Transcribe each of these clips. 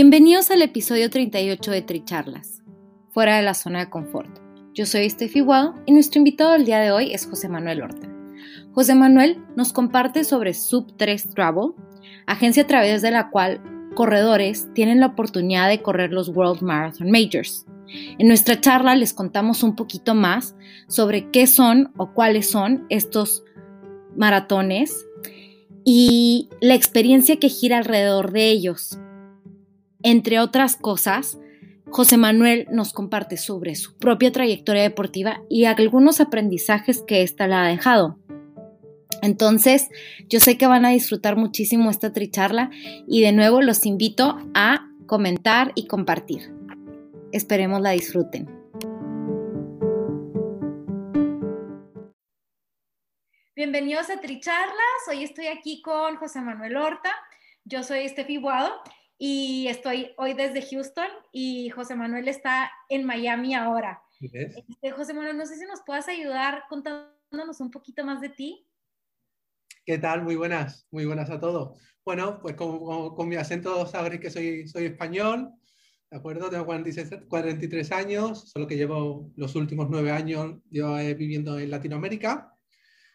Bienvenidos al episodio 38 de Tricharlas, fuera de la zona de confort. Yo soy Steffi Guado y nuestro invitado del día de hoy es José Manuel Horta. José Manuel nos comparte sobre Sub 3 Travel, agencia a través de la cual corredores tienen la oportunidad de correr los World Marathon Majors. En nuestra charla les contamos un poquito más sobre qué son o cuáles son estos maratones y la experiencia que gira alrededor de ellos. Entre otras cosas, José Manuel nos comparte sobre su propia trayectoria deportiva y algunos aprendizajes que ésta le ha dejado. Entonces, yo sé que van a disfrutar muchísimo esta tricharla y de nuevo los invito a comentar y compartir. Esperemos la disfruten. Bienvenidos a Tricharlas. Hoy estoy aquí con José Manuel Horta. Yo soy Estefi Guado y estoy hoy desde Houston y José Manuel está en Miami ahora. Este, José Manuel, no sé si nos puedas ayudar contándonos un poquito más de ti. ¿Qué tal? Muy buenas, muy buenas a todos. Bueno, pues con, mi acento sabréis que soy, soy español, ¿de acuerdo? Tengo 43 años, solo que llevo los últimos nueve años yo, viviendo en Latinoamérica.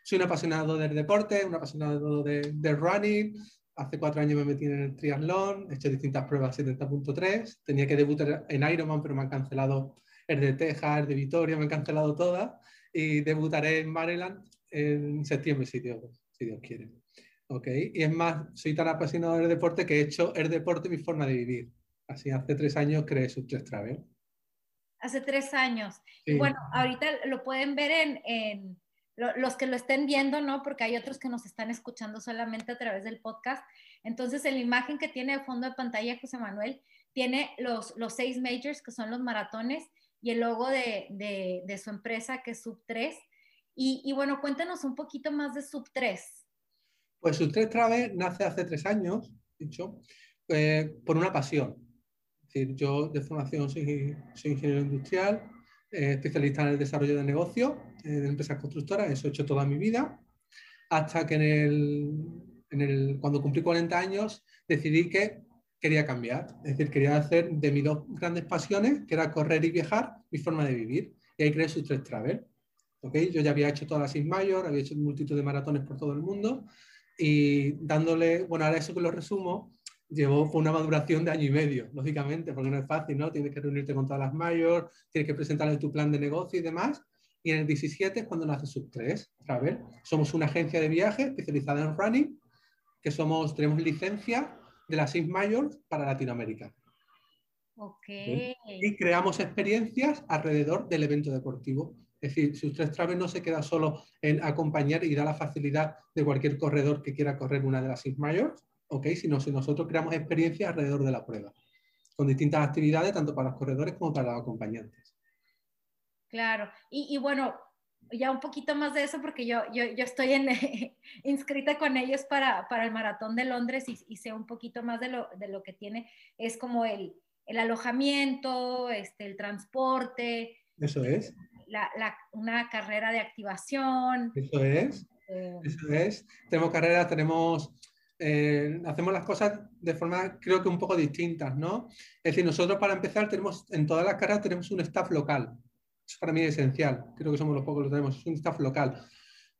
Soy un apasionado del deporte, un apasionado de, de running, hace cuatro años me metí en el triatlón, he hecho distintas pruebas 70.3, tenía que debutar en Ironman, pero me han cancelado el de Texas, el de Vitoria, me han cancelado todas, y debutaré en Maryland en septiembre, si Dios, si Dios quiere. Okay. Y es más, soy tan apasionado del deporte que he hecho el deporte mi forma de vivir. Así hace tres años creé Subtres Travel. Hace tres años. Y bueno, ahorita lo pueden ver en los que lo estén viendo, ¿no? Porque hay otros que nos están escuchando solamente a través del podcast. Entonces, en la imagen que tiene de fondo de pantalla José Manuel, tiene los, los seis majors, que son los maratones, y el logo de, de, su empresa, que es Sub 3. Y, bueno, cuéntanos un poquito más de Sub 3. Pues Sub 3 Travel nace hace tres años, dicho, eh, por una pasión. Es decir, yo de formación soy, soy ingeniero industrial, eh, especialista en el desarrollo de negocios eh, de empresas constructoras, eso he hecho toda mi vida, hasta que en el, en el, cuando cumplí 40 años decidí que quería cambiar, es decir, quería hacer de mis dos grandes pasiones, que era correr y viajar, mi forma de vivir, y ahí creé tres Travel. ¿okay? Yo ya había hecho todas las Six Mayor, había hecho multitud de maratones por todo el mundo, y dándole, bueno, ahora eso que lo resumo, llevó una maduración de año y medio, lógicamente, porque no es fácil, ¿no? Tienes que reunirte con todas las mayores, tienes que presentarle tu plan de negocio y demás. Y en el 17 es cuando nace Sub3 Travel. Somos una agencia de viajes especializada en running, que somos, tenemos licencia de las Six Majors para Latinoamérica. Ok. Y creamos experiencias alrededor del evento deportivo. Es decir, Sub3 Travel no se queda solo en acompañar y da la facilidad de cualquier corredor que quiera correr una de las Six Majors, ¿ok? Sino si nosotros creamos experiencias alrededor de la prueba, con distintas actividades, tanto para los corredores como para los acompañantes. Claro, y, bueno, ya un poquito más de eso, porque yo, yo, yo estoy en, inscrita con ellos para, para, el Maratón de Londres y, sé un poquito más de lo, de lo que tiene, es como el, el alojamiento, este, el transporte. Eso es. La, la, una carrera de activación. Eso es. Eh, eso es. Tenemos carreras, tenemos eh, hacemos las cosas de forma creo que un poco distintas, ¿no? Es decir, nosotros para empezar tenemos, en todas las carreras tenemos un staff local. Eso para mí es esencial. Creo que somos los pocos que tenemos, es un staff local.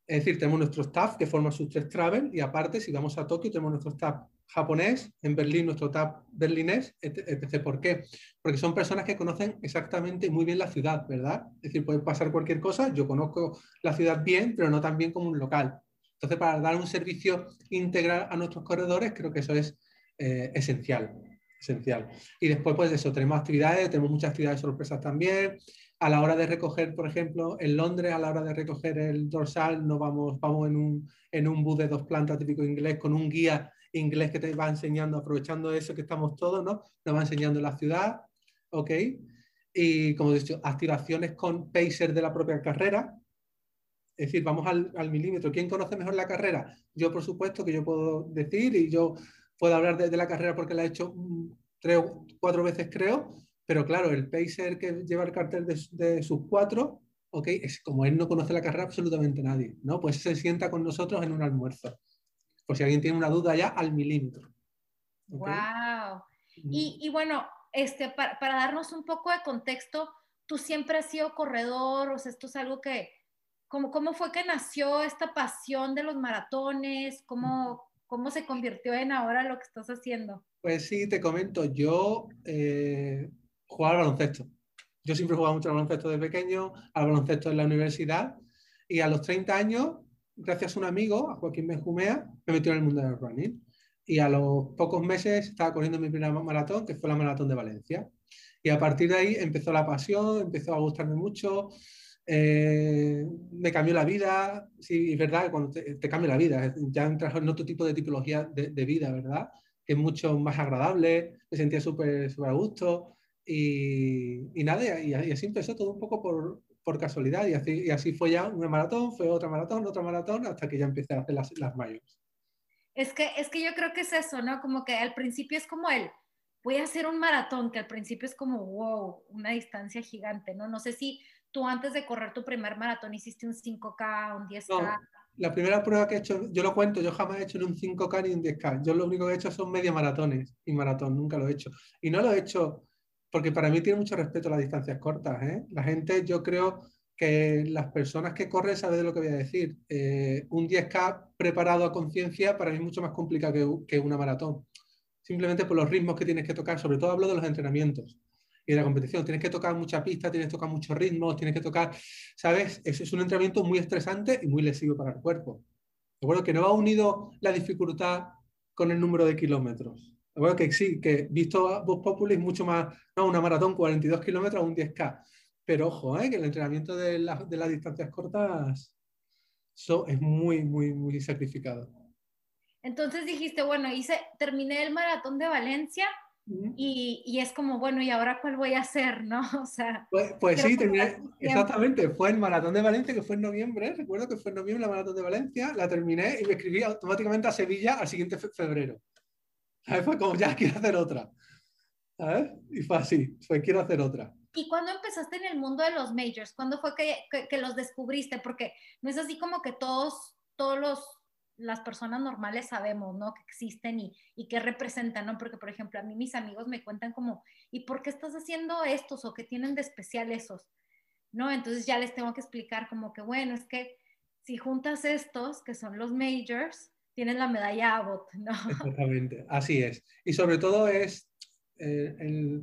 Es decir, tenemos nuestro staff que forma sus tres travel y aparte, si vamos a Tokio, tenemos nuestro staff japonés, en Berlín nuestro TAP berlinés, etc. ¿Por qué? Porque son personas que conocen exactamente muy bien la ciudad, ¿verdad? Es decir, puede pasar cualquier cosa, yo conozco la ciudad bien, pero no tan bien como un local. Entonces, para dar un servicio integral a nuestros corredores, creo que eso es eh, esencial, esencial. Y después, pues eso, tenemos actividades, tenemos muchas actividades sorpresas también. A la hora de recoger, por ejemplo, en Londres, a la hora de recoger el dorsal, no vamos, vamos en un, en un bus de dos plantas típico inglés con un guía inglés que te va enseñando, aprovechando eso que estamos todos, ¿no? Nos va enseñando la ciudad, ¿ok? Y como he dicho, activaciones con pacer de la propia carrera. Es decir, vamos al, al milímetro. ¿Quién conoce mejor la carrera? Yo, por supuesto, que yo puedo decir y yo puedo hablar de, la carrera porque la he hecho tres o cuatro veces, creo. Pero claro, el pacer que lleva el cartel de, de sus cuatro, ¿ok? Es como él no conoce la carrera absolutamente nadie, ¿no? Pues se sienta con nosotros en un almuerzo por si alguien tiene una duda ya al milímetro. ¡Wow! Y, bueno, este, para, darnos un poco de contexto, tú siempre has sido corredor, o sea, esto es algo que, ¿cómo, cómo fue que nació esta pasión de los maratones? ¿Cómo, ¿Cómo se convirtió en ahora lo que estás haciendo? Pues sí, te comento, yo eh, jugaba al baloncesto. Yo siempre he jugado mucho al baloncesto de pequeño, al baloncesto en la universidad, y a los 30 años gracias a un amigo, a Joaquín Benjumea, me metió en el mundo del running. Y a los pocos meses estaba corriendo mi primera maratón, que fue la maratón de Valencia. Y a partir de ahí empezó la pasión, empezó a gustarme mucho, eh, me cambió la vida. Sí, es verdad, cuando te, cambia la vida, ya entras en otro tipo de tipología de, vida, ¿verdad? Que es mucho más agradable, me sentía súper a gusto. Y, y nada, y, así empezó todo un poco por, por casualidad y así, y así fue ya una maratón, fue otra maratón, otra maratón, hasta que ya empecé a hacer las, las mayores. Es que, es que yo creo que es eso, ¿no? Como que al principio es como el, voy a hacer un maratón, que al principio es como, wow, una distancia gigante, ¿no? No sé si tú antes de correr tu primer maratón hiciste un 5K, un 10K. la primera prueba que he hecho, yo lo cuento, yo jamás he hecho ni un 5K ni un 10K. Yo lo único que he hecho son media maratones y maratón, nunca lo he hecho. Y no lo he hecho porque para mí tiene mucho respeto las distancias cortas. ¿eh? La gente, yo creo que las personas que corren saben de lo que voy a decir. Eh, un 10K preparado a conciencia para mí es mucho más complicado que, que, una maratón. Simplemente por los ritmos que tienes que tocar, sobre todo hablo de los entrenamientos y de la competición. Tienes que tocar mucha pista, tienes que tocar muchos ritmos, tienes que tocar, ¿sabes? Eso es un entrenamiento muy estresante y muy lesivo para el cuerpo. Recuerdo que no va unido la dificultad con el número de kilómetros. Bueno, que sí, que visto Vox Populi es mucho más, no, una maratón 42 kilómetros un 10K. Pero ojo, ¿eh? que el entrenamiento de, de las distancias cortas es muy, muy, muy sacrificado. Entonces dijiste, bueno, hice, terminé el maratón de Valencia y, y, es como, bueno, ¿y ahora cuál voy a hacer? ¿no? O sea, pues, pues sí, terminé, exactamente, fue el maratón de Valencia, que fue en noviembre, recuerdo que fue en noviembre la maratón de Valencia, la terminé y me escribí automáticamente a Sevilla al siguiente febrero. Fue como, ya quiero hacer otra. Y fue así, fue quiero hacer otra. ¿Y cuándo empezaste en el mundo de los majors? ¿Cuándo fue que, que, los descubriste? Porque no es así como que todos, todos los, las personas normales sabemos, ¿no? Que existen y, y que representan, ¿no? Porque, por ejemplo, a mí mis amigos me cuentan como, ¿y por qué estás haciendo estos o qué tienen de especial esos? ¿No? Entonces ya les tengo que explicar como que, bueno, es que si juntas estos, que son los majors, tienes la medalla Abbott, ¿no? Exactamente, así es. Y sobre todo es eh,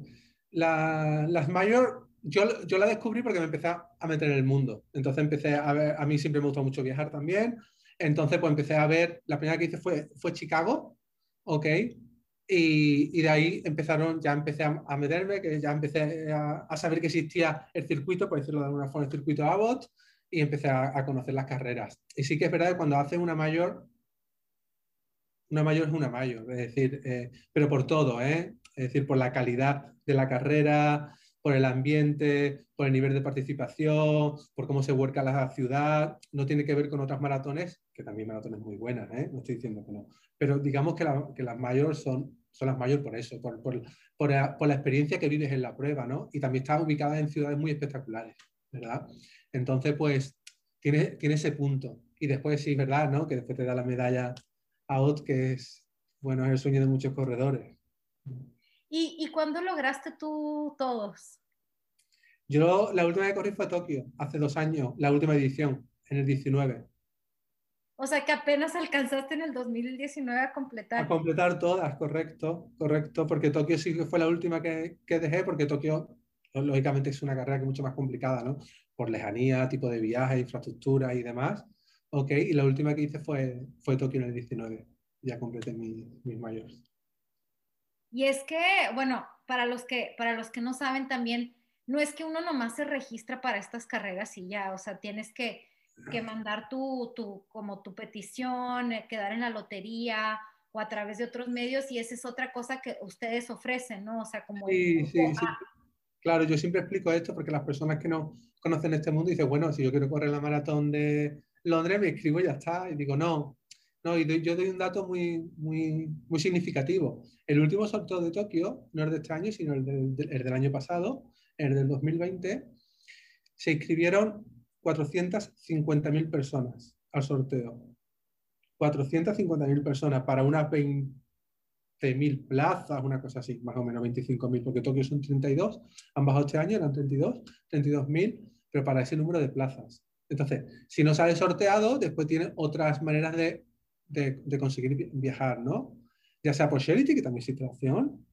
la, las mayor, yo, yo la descubrí porque me empecé a meter en el mundo. Entonces empecé a ver, a mí siempre me gusta mucho viajar también. Entonces pues empecé a ver, la primera que hice fue, fue Chicago, ¿ok? Y, y de ahí empezaron, ya empecé a, meterme, que ya empecé a, a, saber que existía el circuito, por decirlo de alguna forma, el circuito Abbott, y empecé a, a conocer las carreras. Y sí que es verdad que cuando haces una mayor, una mayor es una mayor, es decir, eh, pero por todo, ¿eh? es decir, por la calidad de la carrera, por el ambiente, por el nivel de participación, por cómo se vuelca la ciudad. No tiene que ver con otras maratones, que también maratones muy buenas, ¿eh? no estoy diciendo que no. Pero digamos que, las mayores son, son las mayores por eso, por, la, experiencia que vives en la prueba, ¿no? Y también está ubicada en ciudades muy espectaculares, ¿verdad? Entonces, pues, tiene, ese punto. Y después, sí, ¿verdad? ¿no? Que después te da la medalla out, que es, bueno, es el sueño de muchos corredores. ¿Y, ¿Y cuándo lograste tú todos? Yo la última que corrí fue Tokio, hace dos años, la última edición, en el 19. O sea que apenas alcanzaste en el 2019 a completar. A completar todas, correcto, correcto, porque Tokio sí que fue la última que, dejé, porque Tokio, lógicamente, es una carrera que es mucho más complicada, ¿no? Por lejanía, tipo de viaje, infraestructura y demás. Ok, y la última que hice fue, fue Tokio en el 19. Ya completé mis, mis mayores. Y es que, bueno, para los que, para los que no saben también, no es que uno nomás se registra para estas carreras y ya, o sea, tienes que que mandar tu, tu, como tu petición, eh, quedar en la lotería o a través de otros medios y esa es otra cosa que ustedes ofrecen, ¿no? O sea, como... Sí, sí, sí. Claro, yo siempre explico esto porque las personas que no conocen este mundo dicen, bueno, si yo quiero correr la maratón de Londres, me escribo y ya está. Y digo, no, no, y yo doy un dato muy, muy, muy significativo. El último sorteo de Tokio, no es de este año, sino el del, el del año pasado, el del 2020, se inscribieron 450.000 personas al sorteo. 450.000 personas para unas 20.000 plazas, una cosa así, más o menos 25.000, porque Tokio son 32, han bajado este año, eran 32, 32.000, pero para ese número de plazas. Entonces, si no sale sorteado, después tiene otras maneras de, de, conseguir viajar, ¿no? Ya sea por Charity, que también existe la opción,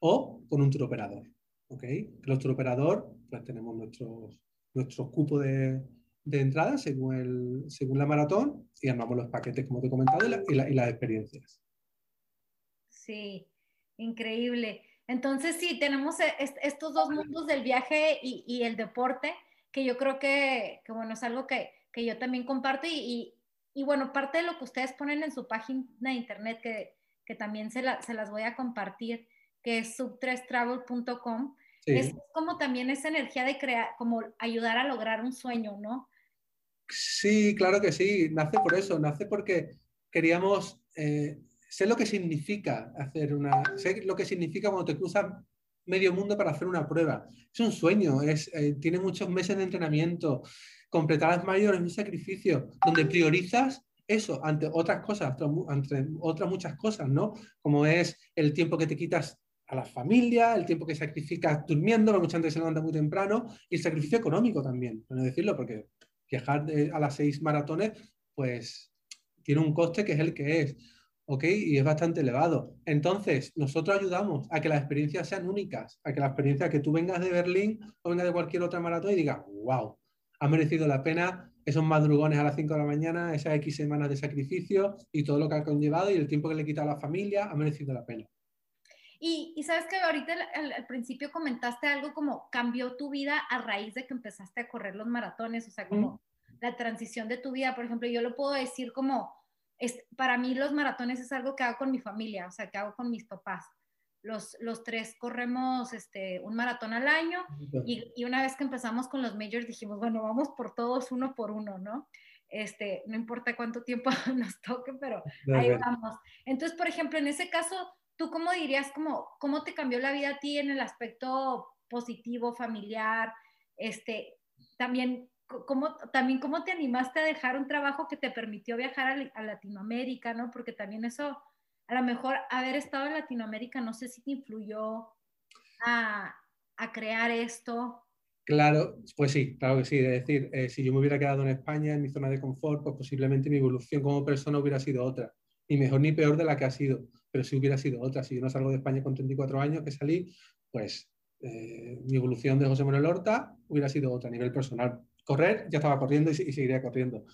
o con un tour operador. ¿Ok? Los tour operador, pues tenemos nuestros nuestro cupo de, de entrada según, el, según la maratón y armamos los paquetes, como te he comentado, y, las experiencias. Sí, increíble. Entonces, sí, tenemos e, estos dos mundos del viaje y, y el deporte, que yo creo que, que bueno, es algo que, que yo también comparto y, y, bueno, parte de lo que ustedes ponen en su página de internet, que, que también se, la, se, las voy a compartir, que es sub3travel.com, es como también esa energía de crear, como ayudar a lograr un sueño, ¿no? Sí, claro que sí, nace por eso, nace porque queríamos, eh, sé lo que significa hacer una, sé lo que significa cuando te cruzas medio mundo para hacer una prueba. Es un sueño, es, eh, tiene muchos meses de entrenamiento, completar las mayores, un sacrificio, donde priorizas eso ante otras cosas, ante otras muchas cosas, ¿no? Como es el tiempo que te quitas a la familia, el tiempo que sacrificas durmiendo, mucha gente se levanta muy temprano, y el sacrificio económico también, no decirlo, porque viajar a las seis maratones, pues tiene un coste que es el que es, ¿ok? Y es bastante elevado. Entonces, nosotros ayudamos a que las experiencias sean únicas, a que la experiencia que tú vengas de Berlín o vengas de cualquier otra maratón y digas, wow, ha merecido la pena esos madrugones a las 5 de la mañana, esas X semanas de sacrificio y todo lo que ha conllevado y el tiempo que le quita a la familia, ha merecido la pena. Y, sabes que ahorita al, principio comentaste algo como cambió tu vida a raíz de que empezaste a correr los maratones, o sea, como la transición de tu vida, por ejemplo, yo lo puedo decir como, es, para mí los maratones es algo que hago con mi familia, o sea, que hago con mis papás. Los, los tres corremos este, un maratón al año y, y, una vez que empezamos con los majors dijimos, bueno, vamos por todos uno por uno, ¿no? Este, no importa cuánto tiempo nos toque, pero ahí vamos. Entonces, por ejemplo, en ese caso, ¿Tú cómo dirías, cómo, cómo te cambió la vida a ti en el aspecto positivo, familiar? Este, también, ¿cómo, también, ¿cómo te animaste a dejar un trabajo que te permitió viajar a, Latinoamérica, ¿no? Porque también eso, a lo mejor haber estado en Latinoamérica, no sé si te influyó a, crear esto. Claro, pues sí, claro que sí. Es decir, eh, si yo me hubiera quedado en España, en mi zona de confort, pues posiblemente mi evolución como persona hubiera sido otra ni mejor ni peor de la que ha sido, pero si hubiera sido otra, si yo no salgo de España con 34 años que salí, pues eh, mi evolución de José Manuel Horta hubiera sido otra a nivel personal. Correr, ya estaba corriendo y, seguiría corriendo,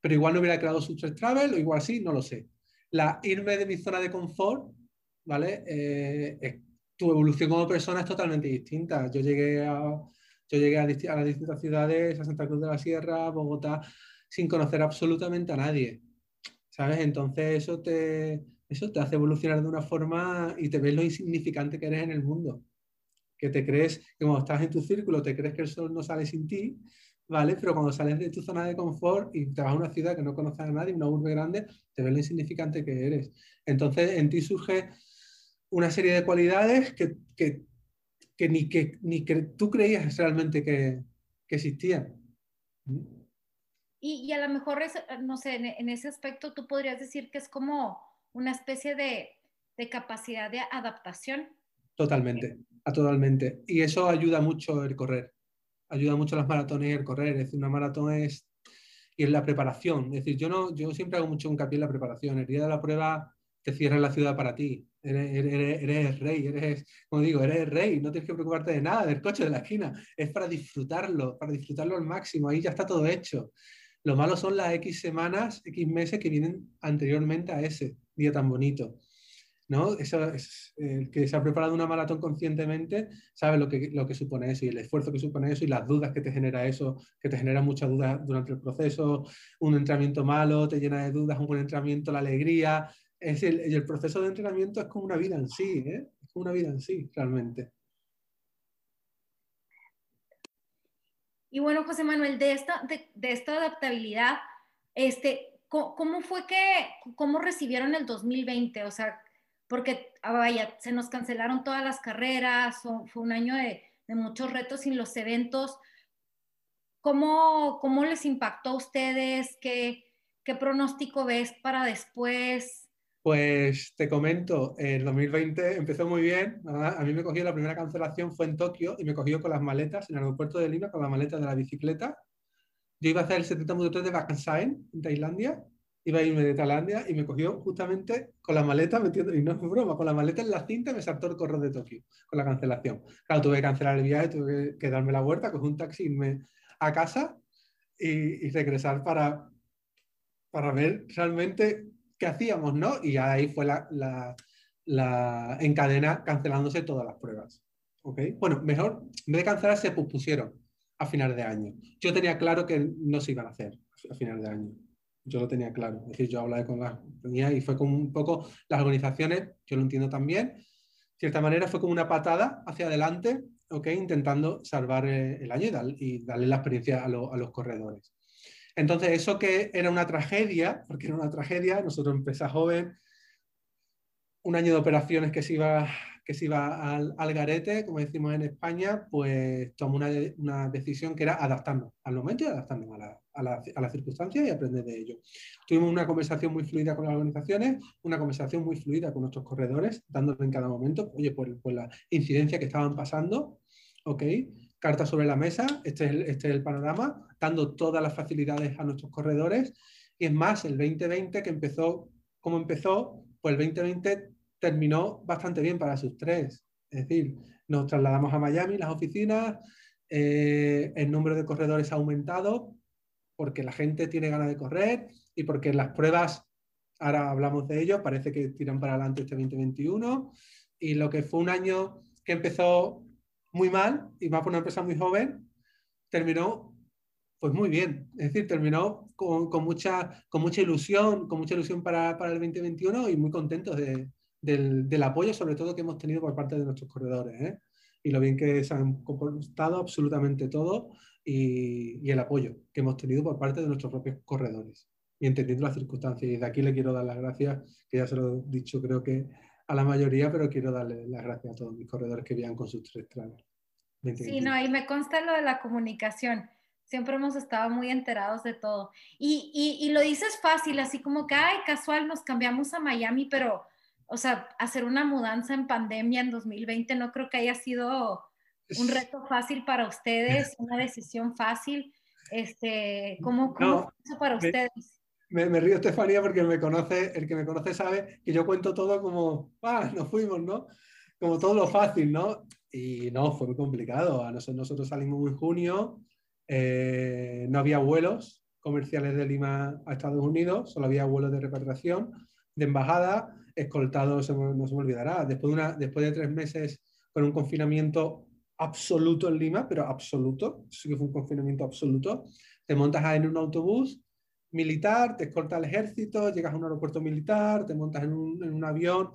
pero igual no hubiera creado Success Travel o igual sí, no lo sé. La irme de mi zona de confort, ¿vale? Eh, tu evolución como persona es totalmente distinta. Yo llegué a, yo llegué a, a las distintas ciudades, a Santa Cruz de la Sierra, Bogotá, sin conocer absolutamente a nadie ¿sabes? Entonces eso te, eso te hace evolucionar de una forma y te ves lo insignificante que eres en el mundo. Que te crees que cuando estás en tu círculo te crees que el sol no sale sin ti, ¿vale? Pero cuando sales de tu zona de confort y te vas a una ciudad que no conoces a nadie, una urbe grande, te ves lo insignificante que eres. Entonces en ti surge una serie de cualidades que, que, que ni, que, ni que tú creías realmente que, que existían. Y, a lo mejor, es, no sé, en, ese aspecto tú podrías decir que es como una especie de, de capacidad de adaptación. Totalmente, a totalmente. Y eso ayuda mucho el correr. Ayuda mucho las maratones y el correr. Es decir, una maratón es y en la preparación. Es decir, yo, no, yo siempre hago mucho hincapié en la preparación. El día de la prueba te cierran la ciudad para ti. Eres, eres, eres, rey, eres, como digo, eres rey, no tienes que preocuparte de nada, del coche, de la esquina. Es para disfrutarlo, para disfrutarlo al máximo. Ahí ya está todo hecho. Lo malo son las X semanas, X meses que vienen anteriormente a ese día tan bonito. ¿No? Eso es, el que se ha preparado una maratón conscientemente sabe lo que, lo que supone eso y el esfuerzo que supone eso y las dudas que te genera eso, que te genera muchas dudas durante el proceso, un entrenamiento malo te llena de dudas, un buen entrenamiento, la alegría. Es el, el proceso de entrenamiento es como una vida en sí, ¿eh? es como una vida en sí, realmente. Y bueno, José Manuel, de esta, de, esta adaptabilidad, este, ¿cómo, fue que, cómo recibieron el 2020? O sea, porque, ah, vaya, se nos cancelaron todas las carreras, fue un año de, de muchos retos sin los eventos. ¿Cómo, ¿Cómo, les impactó a ustedes? ¿Qué, ¿Qué pronóstico ves para después? Pues te comento, el 2020 empezó muy bien. A mí me cogió la primera cancelación, fue en Tokio, y me cogió con las maletas en el aeropuerto de Lima, con las maletas de la bicicleta. Yo iba a hacer el 70 3 de Vacansain, en Tailandia, iba a irme de Tailandia y me cogió justamente con la maleta, metiendo, y no es broma, con la maleta en la cinta me saltó el correo de Tokio, con la cancelación. Claro, tuve que cancelar el viaje, tuve que, darme la vuelta, cogí un taxi, irme a casa y, regresar para, para ver realmente qué hacíamos, ¿no? Y ahí fue la, la, la encadena cancelándose todas las pruebas. ¿ok? Bueno, mejor, en vez de cancelar, se pospusieron a final de año. Yo tenía claro que no se iban a hacer a final de año. Yo lo tenía claro. Es decir, yo hablaba con las y fue como un poco las organizaciones, yo lo entiendo también, de cierta manera fue como una patada hacia adelante, ¿ok? Intentando salvar eh, el año y, darle la experiencia a, a los corredores. Entonces, eso que era una tragedia, porque era una tragedia, nosotros empresa joven, un año de operaciones que se iba, que se iba al, al garete, como decimos en España, pues tomó una, una, decisión que era adaptarnos al momento y adaptarnos a la, a, la, a la, circunstancia y aprender de ello. Tuvimos una conversación muy fluida con las organizaciones, una conversación muy fluida con nuestros corredores, dándole en cada momento, oye, por, por la incidencia que estaban pasando, ¿ok? cartas sobre la mesa, este es, el, este es el panorama, dando todas las facilidades a nuestros corredores. Y es más, el 2020 que empezó como empezó, pues el 2020 terminó bastante bien para sus tres. Es decir, nos trasladamos a Miami, las oficinas, eh, el número de corredores ha aumentado porque la gente tiene ganas de correr y porque las pruebas, ahora hablamos de ello, parece que tiran para adelante este 2021 y lo que fue un año que empezó muy mal, y más por una empresa muy joven, terminó pues muy bien. Es decir, terminó con, con mucha, con mucha ilusión, con mucha ilusión para, para el 2021 y muy contentos de, del, apoyo, sobre todo que hemos tenido por parte de nuestros corredores. ¿eh? Y lo bien que se han comportado absolutamente todo y, el apoyo que hemos tenido por parte de nuestros propios corredores. Y entendiendo las circunstancias. Y de aquí le quiero dar las gracias, que ya se lo he dicho, creo que a la mayoría, pero quiero darle las gracias a todos mis corredores que vienen con sus tres traves. Sí, no, y me consta lo de la comunicación. Siempre hemos estado muy enterados de todo. Y, lo dices fácil, así como que, ay, casual, nos cambiamos a Miami, pero, o sea, hacer una mudanza en pandemia en 2020 no creo que haya sido un reto fácil para ustedes, una decisión fácil. Este, ¿Cómo, cómo no, eso para ustedes? me, me, río, Estefanía, porque me conoce, el que me conoce sabe que yo cuento todo como, ah, nos fuimos, ¿no? Como todo lo fácil, ¿no? Y no, fue muy complicado. Nosotros, nosotros salimos en junio, eh, no había vuelos comerciales de Lima a Estados Unidos, solo había vuelos de repatriación, de embajada, escoltados, no se me olvidará, después de, una, después de tres meses con un confinamiento absoluto en Lima, pero absoluto, sí que fue un confinamiento absoluto, te montas en un autobús militar, te escolta el ejército, llegas a un aeropuerto militar, te montas en un, en un avión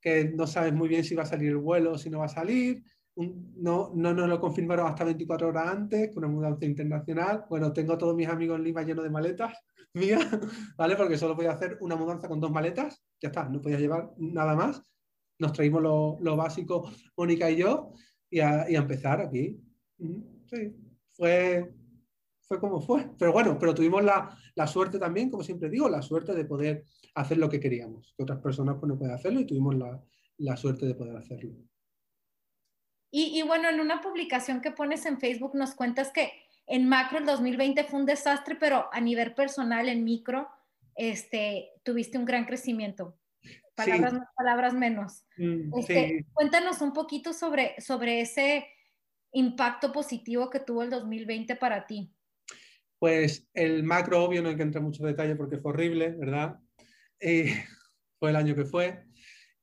que no sabes muy bien si va a salir el vuelo o si no va a salir. No, no nos lo confirmaron hasta 24 horas antes, con una mudanza internacional. Bueno, tengo a todos mis amigos en Lima llenos de maletas mías, ¿vale? Porque solo podía hacer una mudanza con dos maletas, ya está, no podía llevar nada más. Nos traímos lo, lo básico, Mónica y yo, y a, y empezar aquí. Sí, fue, fue como fue. Pero bueno, pero tuvimos la, la, suerte también, como siempre digo, la suerte de poder hacer lo que queríamos, que otras personas pues, no pueden hacerlo y tuvimos la, la suerte de poder hacerlo. Y, y, bueno, en una publicación que pones en Facebook nos cuentas que en macro el 2020 fue un desastre, pero a nivel personal, en micro, este, tuviste un gran crecimiento. Palabras más, palabras menos. Mm, este, cuéntanos un poquito sobre, sobre ese impacto positivo que tuvo el 2020 para ti. Pues el macro, obvio, no hay que entrar en mucho detalle porque fue horrible, ¿verdad? Eh, fue el año que fue.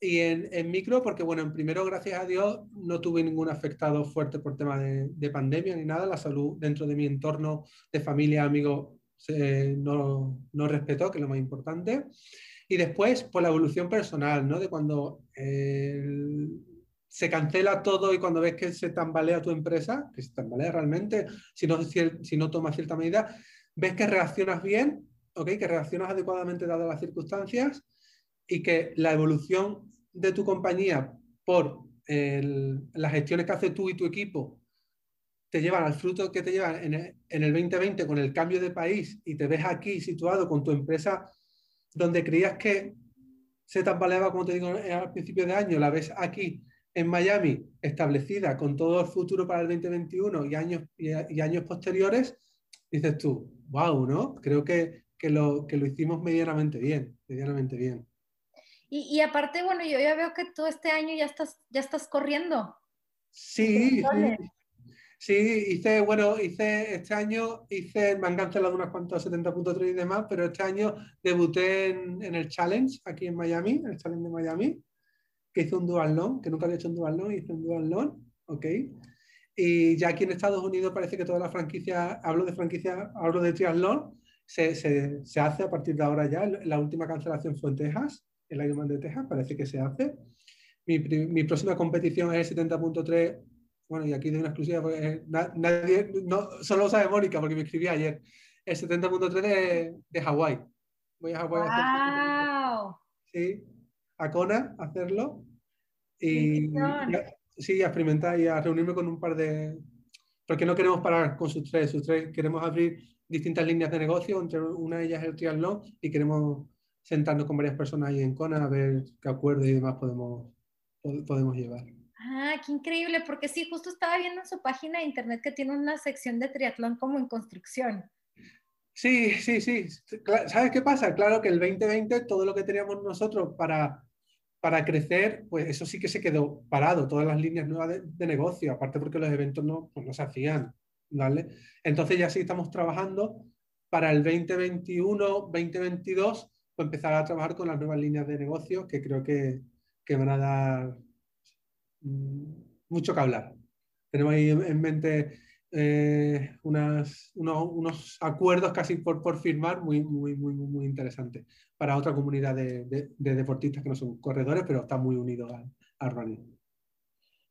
Y en, micro, porque bueno, en primero, gracias a Dios, no tuve ningún afectado fuerte por tema de, pandemia ni nada. La salud dentro de mi entorno de familia, amigos, no, no, respetó, que es lo más importante. Y después, por la evolución personal, ¿no? De cuando se cancela todo y cuando ves que se tambalea tu empresa, que se tambalea realmente, si no, si, no tomas cierta medida, ves que reaccionas bien, ¿ok? Que reaccionas adecuadamente dadas las circunstancias y que la evolución de tu compañía por las gestiones que haces tú y tu equipo te llevan al fruto que te llevan en el, 2020 con el cambio de país y te ves aquí situado con tu empresa donde creías que se tambaleaba, como te digo, al principio de año, la ves aquí en Miami establecida con todo el futuro para el 2021 y años, y, años posteriores, dices tú, wow, ¿no? Creo que, que, lo, que lo hicimos medianamente bien, medianamente bien. Y, aparte, bueno, yo ya veo que todo este año ya estás, ya estás corriendo. Sí, sí, hice, bueno, hice este año, hice, me han cancelado unas cuantas 70.3 y demás, pero este año debuté en, en, el Challenge aquí en Miami, el Challenge de Miami, que hice un dual long, que nunca había hecho un dual long, hice un dual long, ok. Y ya aquí en Estados Unidos parece que toda la franquicia, hablo de franquicia, hablo de triatlón, se, se, se hace a partir de ahora ya. La última cancelación fue en Texas el Ironman de Texas, parece que se hace. Mi, mi próxima competición es el 70.3, bueno, y aquí de una exclusiva, pues, nadie, no, solo lo sabe Mónica porque me escribí ayer, el 70.3 de, de Hawái. Voy a Hawái a hacer, Sí, a Kona a hacerlo. Y, sí, a experimentar y a reunirme con un par de... Porque no queremos parar con sus tres, sus tres queremos abrir distintas líneas de negocio, entre una de ellas el triatlón, y queremos sentarnos con varias personas ahí en Kona a ver qué acuerdos y demás podemos, podemos llevar. Ah, qué increíble, porque sí, justo estaba viendo en su página de internet que tiene una sección de triatlón como en construcción. Sí, sí, sí. ¿Sabes qué pasa? Claro que el 2020 todo lo que teníamos nosotros para, para crecer, pues eso sí que se quedó parado, todas las líneas nuevas de, negocio, aparte porque los eventos no, pues no se hacían, ¿vale? Entonces ya sí estamos trabajando para el 2021, 2022 empezar a trabajar con las nuevas líneas de negocio que creo que, que van a dar mm, mucho que hablar. Tenemos ahí en mente eh, unas, unos, unos, acuerdos casi por, por firmar muy, muy, muy, muy interesantes para otra comunidad de, de, deportistas que no son corredores, pero están muy unidos al, running.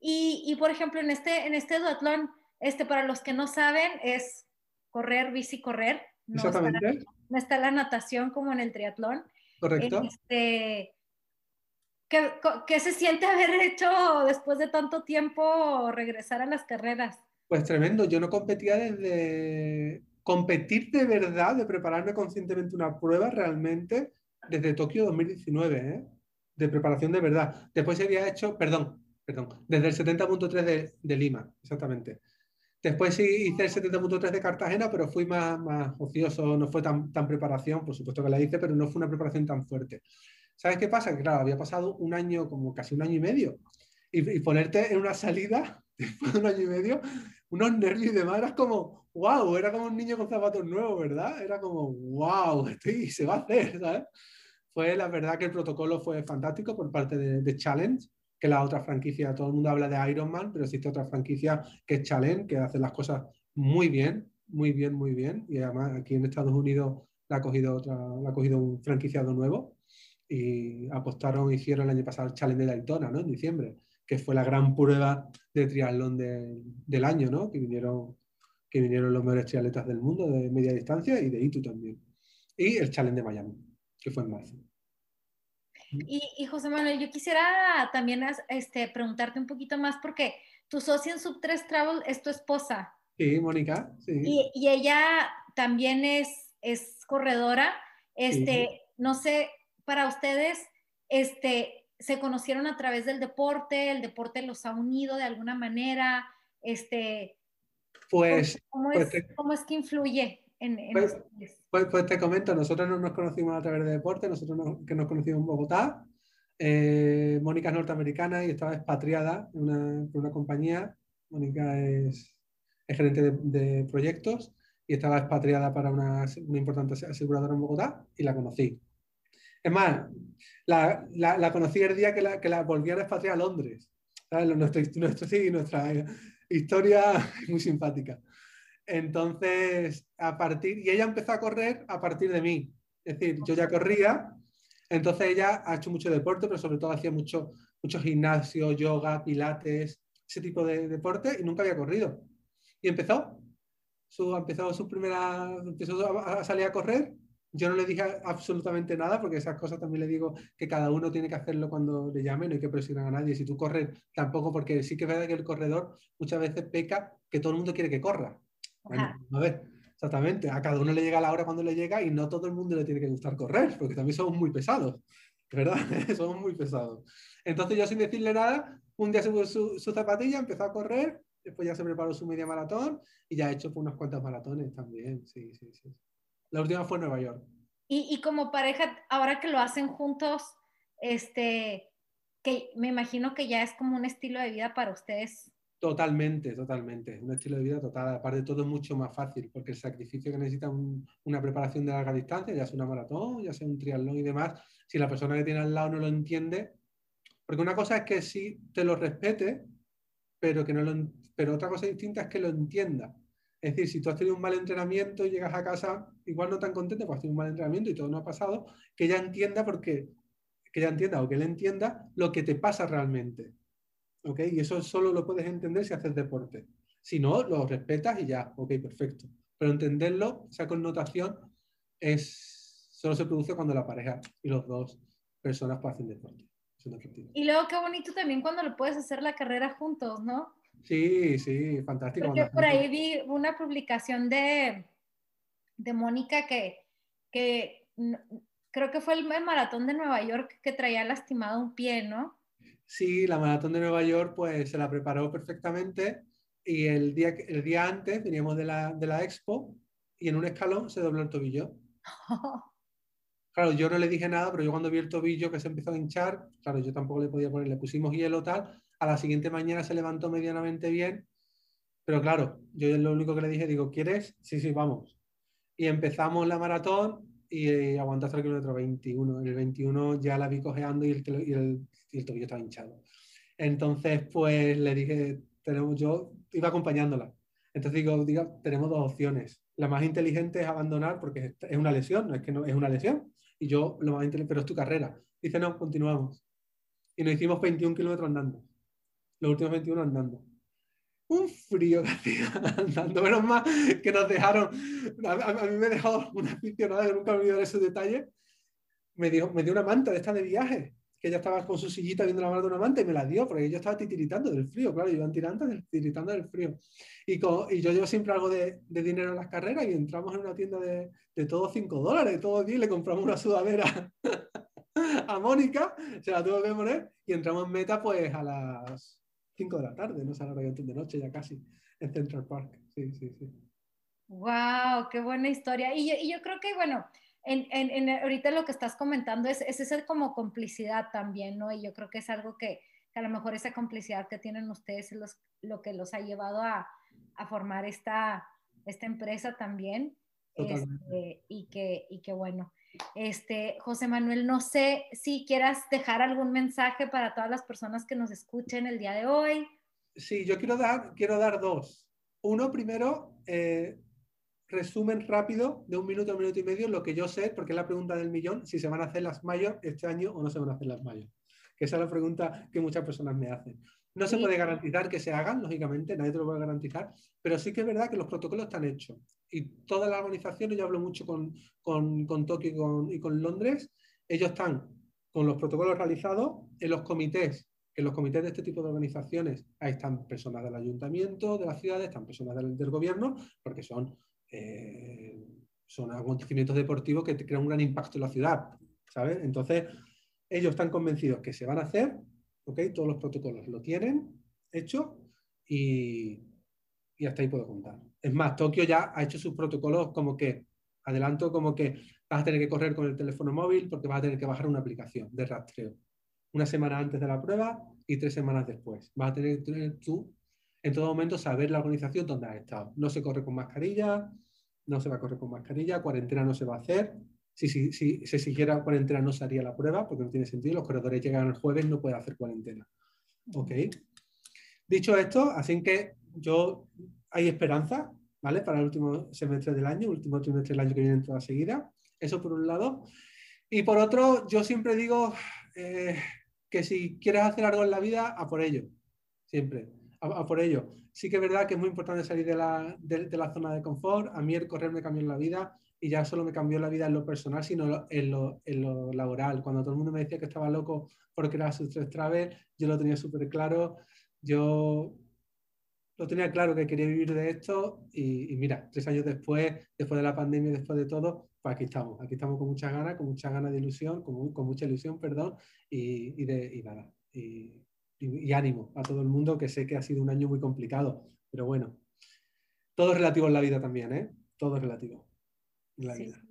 Y, y, por ejemplo, en este, en este duatlón, este, para los que no saben, es correr, bici, correr. Exactamente no está la natación como en el triatlón. Correcto. Este, ¿qué, se siente haber hecho después de tanto tiempo regresar a las carreras? Pues tremendo, yo no competía desde competir de verdad, de prepararme conscientemente una prueba realmente desde Tokio 2019, ¿eh? de preparación de verdad. Después había hecho, perdón, perdón, desde el 70.3 de, de Lima, exactamente. Después sí hice el 70.3 de Cartagena, pero fui más, más ocioso, no fue tan, tan preparación, por supuesto que la hice, pero no fue una preparación tan fuerte. ¿Sabes qué pasa? Que claro, había pasado un año, como casi un año y medio, y, ponerte en una salida, después de un año y medio, unos nervios y demás, era como, wow, era como un niño con zapatos nuevos, ¿verdad? Era como, wow, estoy, se va a hacer, ¿sabes? Fue la verdad que el protocolo fue fantástico por parte de, de Challenge, que la otra franquicia. Todo el mundo habla de Iron Man, pero existe otra franquicia que es Challenge, que hace las cosas muy bien, muy bien, muy bien. Y además aquí en Estados Unidos la ha cogido, otra, ha cogido un franquiciado nuevo y apostaron, hicieron el año pasado el Challenge de Daytona, ¿no? En diciembre, que fue la gran prueba de triatlón del año, ¿no? Que vinieron, que vinieron los mejores triatletas del mundo de media distancia y de ITU también. Y el Challenge de Miami, que fue en marzo. Y, José Manuel, yo quisiera también este, preguntarte un poquito más porque tu socia en Sub 3 Travel es tu esposa. Sí, Mónica, sí. Y, ella también es, es corredora. Este, no sé, para ustedes, este, se conocieron a través del deporte, el deporte los ha unido de alguna manera, este, Pues, ¿Cómo, pues es, ¿cómo es, que influye en, en pues, pues, pues, te comento, nosotros no nos conocimos a través de deporte, nosotros no, que nos conocimos en Bogotá. Eh, Mónica es norteamericana y estaba expatriada en una, una compañía. Mónica es, es gerente de, de, proyectos y estaba expatriada para una, una, importante aseguradora en Bogotá y la conocí. Es más, la, la, la conocí el día que la, que la volvían a expatriar a Londres. Nuestra, nuestro, sí, nuestra historia muy simpática. Entonces, a partir, y ella empezó a correr a partir de mí. Es decir, yo ya corría, entonces ella ha hecho mucho deporte, pero sobre todo hacía mucho, mucho gimnasio, yoga, pilates, ese tipo de deporte y nunca había corrido. Y empezó, su, empezó su primera, empezó a, a salir a correr yo no le dije absolutamente nada porque esas cosas también le digo que cada uno tiene que hacerlo cuando le llame, no hay que presionar a nadie. Si tú corres, tampoco, porque sí que es verdad que el corredor muchas veces peca que todo el mundo quiere que corra. Bueno, a ver, exactamente, a cada uno le llega la hora cuando le llega y no todo el mundo le tiene que gustar correr, porque también somos muy pesados, ¿verdad? somos muy pesados. Entonces yo sin decirle nada, un día se puso su, su zapatilla, empezó a correr, después ya se preparó su media maratón y ya ha hecho unas cuantas maratones también, sí, sí, sí. La última fue en Nueva York. Y, y, como pareja, ahora que lo hacen juntos, este, que me imagino que ya es como un estilo de vida para ustedes. Totalmente, totalmente. Un estilo de vida total. Aparte todo es mucho más fácil, porque el sacrificio que necesita un, una preparación de larga distancia, ya sea una maratón, ya sea un triatlón y demás, si la persona que tiene al lado no lo entiende, porque una cosa es que sí te lo respete, pero, que no lo, pero otra cosa distinta es que lo entienda. Es decir, si tú has tenido un mal entrenamiento y llegas a casa igual no tan contento, pues has tenido un mal entrenamiento y todo no ha pasado, que ella entienda porque, que ella entienda o que él entienda lo que te pasa realmente. ¿Ok? Y eso solo lo puedes entender si haces deporte. Si no, lo respetas y ya, ok, perfecto. Pero entenderlo, esa connotación, es, solo se produce cuando la pareja y los dos personas hacen deporte. Y luego qué bonito también cuando lo puedes hacer la carrera juntos, ¿no? Sí, sí, fantástico. Porque por ahí vi una publicación de, de Mónica que, que creo que fue el, maratón de Nueva York que traía lastimado un pie, ¿no? Sí, la maratón de Nueva York pues se la preparó perfectamente y el día, el día antes veníamos de la, de la expo y en un escalón se dobló el tobillo. Claro, yo no le dije nada, pero yo cuando vi el tobillo que se empezó a hinchar, claro, yo tampoco le podía poner, le pusimos hielo tal, a la siguiente mañana se levantó medianamente bien, pero claro, yo lo único que le dije, digo, ¿quieres? Sí, sí, vamos. Y empezamos la maratón y eh, aguantó hasta el kilómetro 21. En el 21 ya la vi cojeando y el, y el, y el tobillo estaba hinchado. Entonces, pues le dije, tenemos, yo iba acompañándola. Entonces digo, digo, tenemos dos opciones. La más inteligente es abandonar porque es una lesión, no es que no es una lesión. Y yo, lo más inteligente, pero es tu carrera. Dice, no, continuamos. Y nos hicimos 21 kilómetros andando los últimos 21 andando. Un frío que hacía andando, menos mal que nos dejaron, a, mí me dejó una aficionada que nunca me olvidaré ese detalle, me dio, me dio una manta de esta de viaje, que ella estaba con su sillita viendo la mano de una manta y me la dio, porque yo estaba titiritando del frío, claro, iban tirando, titiritando del frío. Y, con, y yo llevo siempre algo de, de, dinero en las carreras y entramos en una tienda de, de todos 5 dólares, todo bien, le compramos una sudadera a Mónica, se la tuvo que poner y entramos en meta pues a las 5 de la tarde, no sé, a la hora de noche ya casi, en Central Park. Sí, sí, sí. ¡Wow! ¡Qué buena historia! Y yo, y yo creo que, bueno, en, en, en, ahorita lo que estás comentando es, es esa como complicidad también, ¿no? Y yo creo que es algo que, que a lo mejor esa complicidad que tienen ustedes es los, lo que los ha llevado a, a formar esta, esta empresa también. Este, y, que, y que bueno, este, José Manuel, no sé si quieras dejar algún mensaje para todas las personas que nos escuchen el día de hoy. Sí, yo quiero dar, quiero dar dos. Uno, primero, eh, resumen rápido de un minuto a un minuto y medio lo que yo sé, porque es la pregunta del millón, si se van a hacer las mayor este año o no se van a hacer las mayor. Que esa es la pregunta que muchas personas me hacen. No se puede garantizar que se hagan, lógicamente, nadie te lo puede garantizar, pero sí que es verdad que los protocolos están hechos. Y todas las organizaciones, yo hablo mucho con, con, con Tokio y con, y con, Londres, ellos están con los protocolos realizados en los comités. En los comités de este tipo de organizaciones, ahí están personas del ayuntamiento, de las ciudades, están personas del, del gobierno, porque son, eh, son acontecimientos deportivos que crean un gran impacto en la ciudad, ¿sabes? Entonces, ellos están convencidos que se van a hacer, ¿ok? Todos los protocolos lo tienen hecho y, hasta ahí puedo contar. Es más, Tokio ya ha hecho sus protocolos como que, adelanto como que vas a tener que correr con el teléfono móvil porque vas a tener que bajar una aplicación de rastreo. Una semana antes de la prueba y tres semanas después. Vas a tener que tú en todo momento saber la organización donde has estado. No se corre con mascarilla, no se va a correr con mascarilla, cuarentena no se va a hacer. Si, si, se exigiera cuarentena no se haría la prueba porque no tiene sentido. Los corredores llegan el jueves, no puede hacer cuarentena. ¿Ok? Dicho esto, así que yo hay esperanza, ¿vale? Para el último semestre del año, último trimestre del año que viene en toda seguida. Eso por un lado. Y por otro, yo siempre digo eh, que si quieres hacer algo en la vida, a por ello. Siempre. A, por ello. Sí que es verdad que es muy importante salir de la, de, la, zona de confort. A mí el correr me cambió la vida y ya solo me cambió la vida en lo personal, sino en lo, en lo laboral. Cuando todo el mundo me decía que estaba loco porque era su travel, yo lo tenía súper claro. Yo lo tenía claro que quería vivir de esto y, mira, tres años después, después de la pandemia, después de todo, pues aquí estamos, aquí estamos con muchas ganas, con muchas ganas de ilusión, con, con mucha ilusión, perdón, y, de, y nada, y, ánimo a todo el mundo, que sé que ha sido un año muy complicado, pero bueno, todo es relativo en la vida también, ¿eh? Todo es relativo en la vida.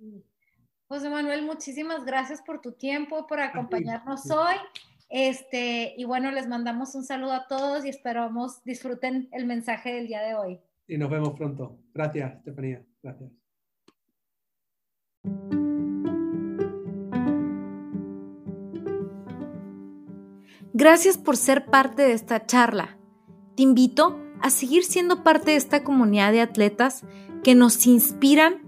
José Manuel, muchísimas gracias por tu tiempo, por acompañarnos hoy. Este, y bueno, les mandamos un saludo a todos y esperamos disfruten el mensaje del día de hoy. Y nos vemos pronto. Gracias, Estefanía. Gracias. Gracias por ser parte de esta charla. Te invito a seguir siendo parte de esta comunidad de atletas que nos inspiran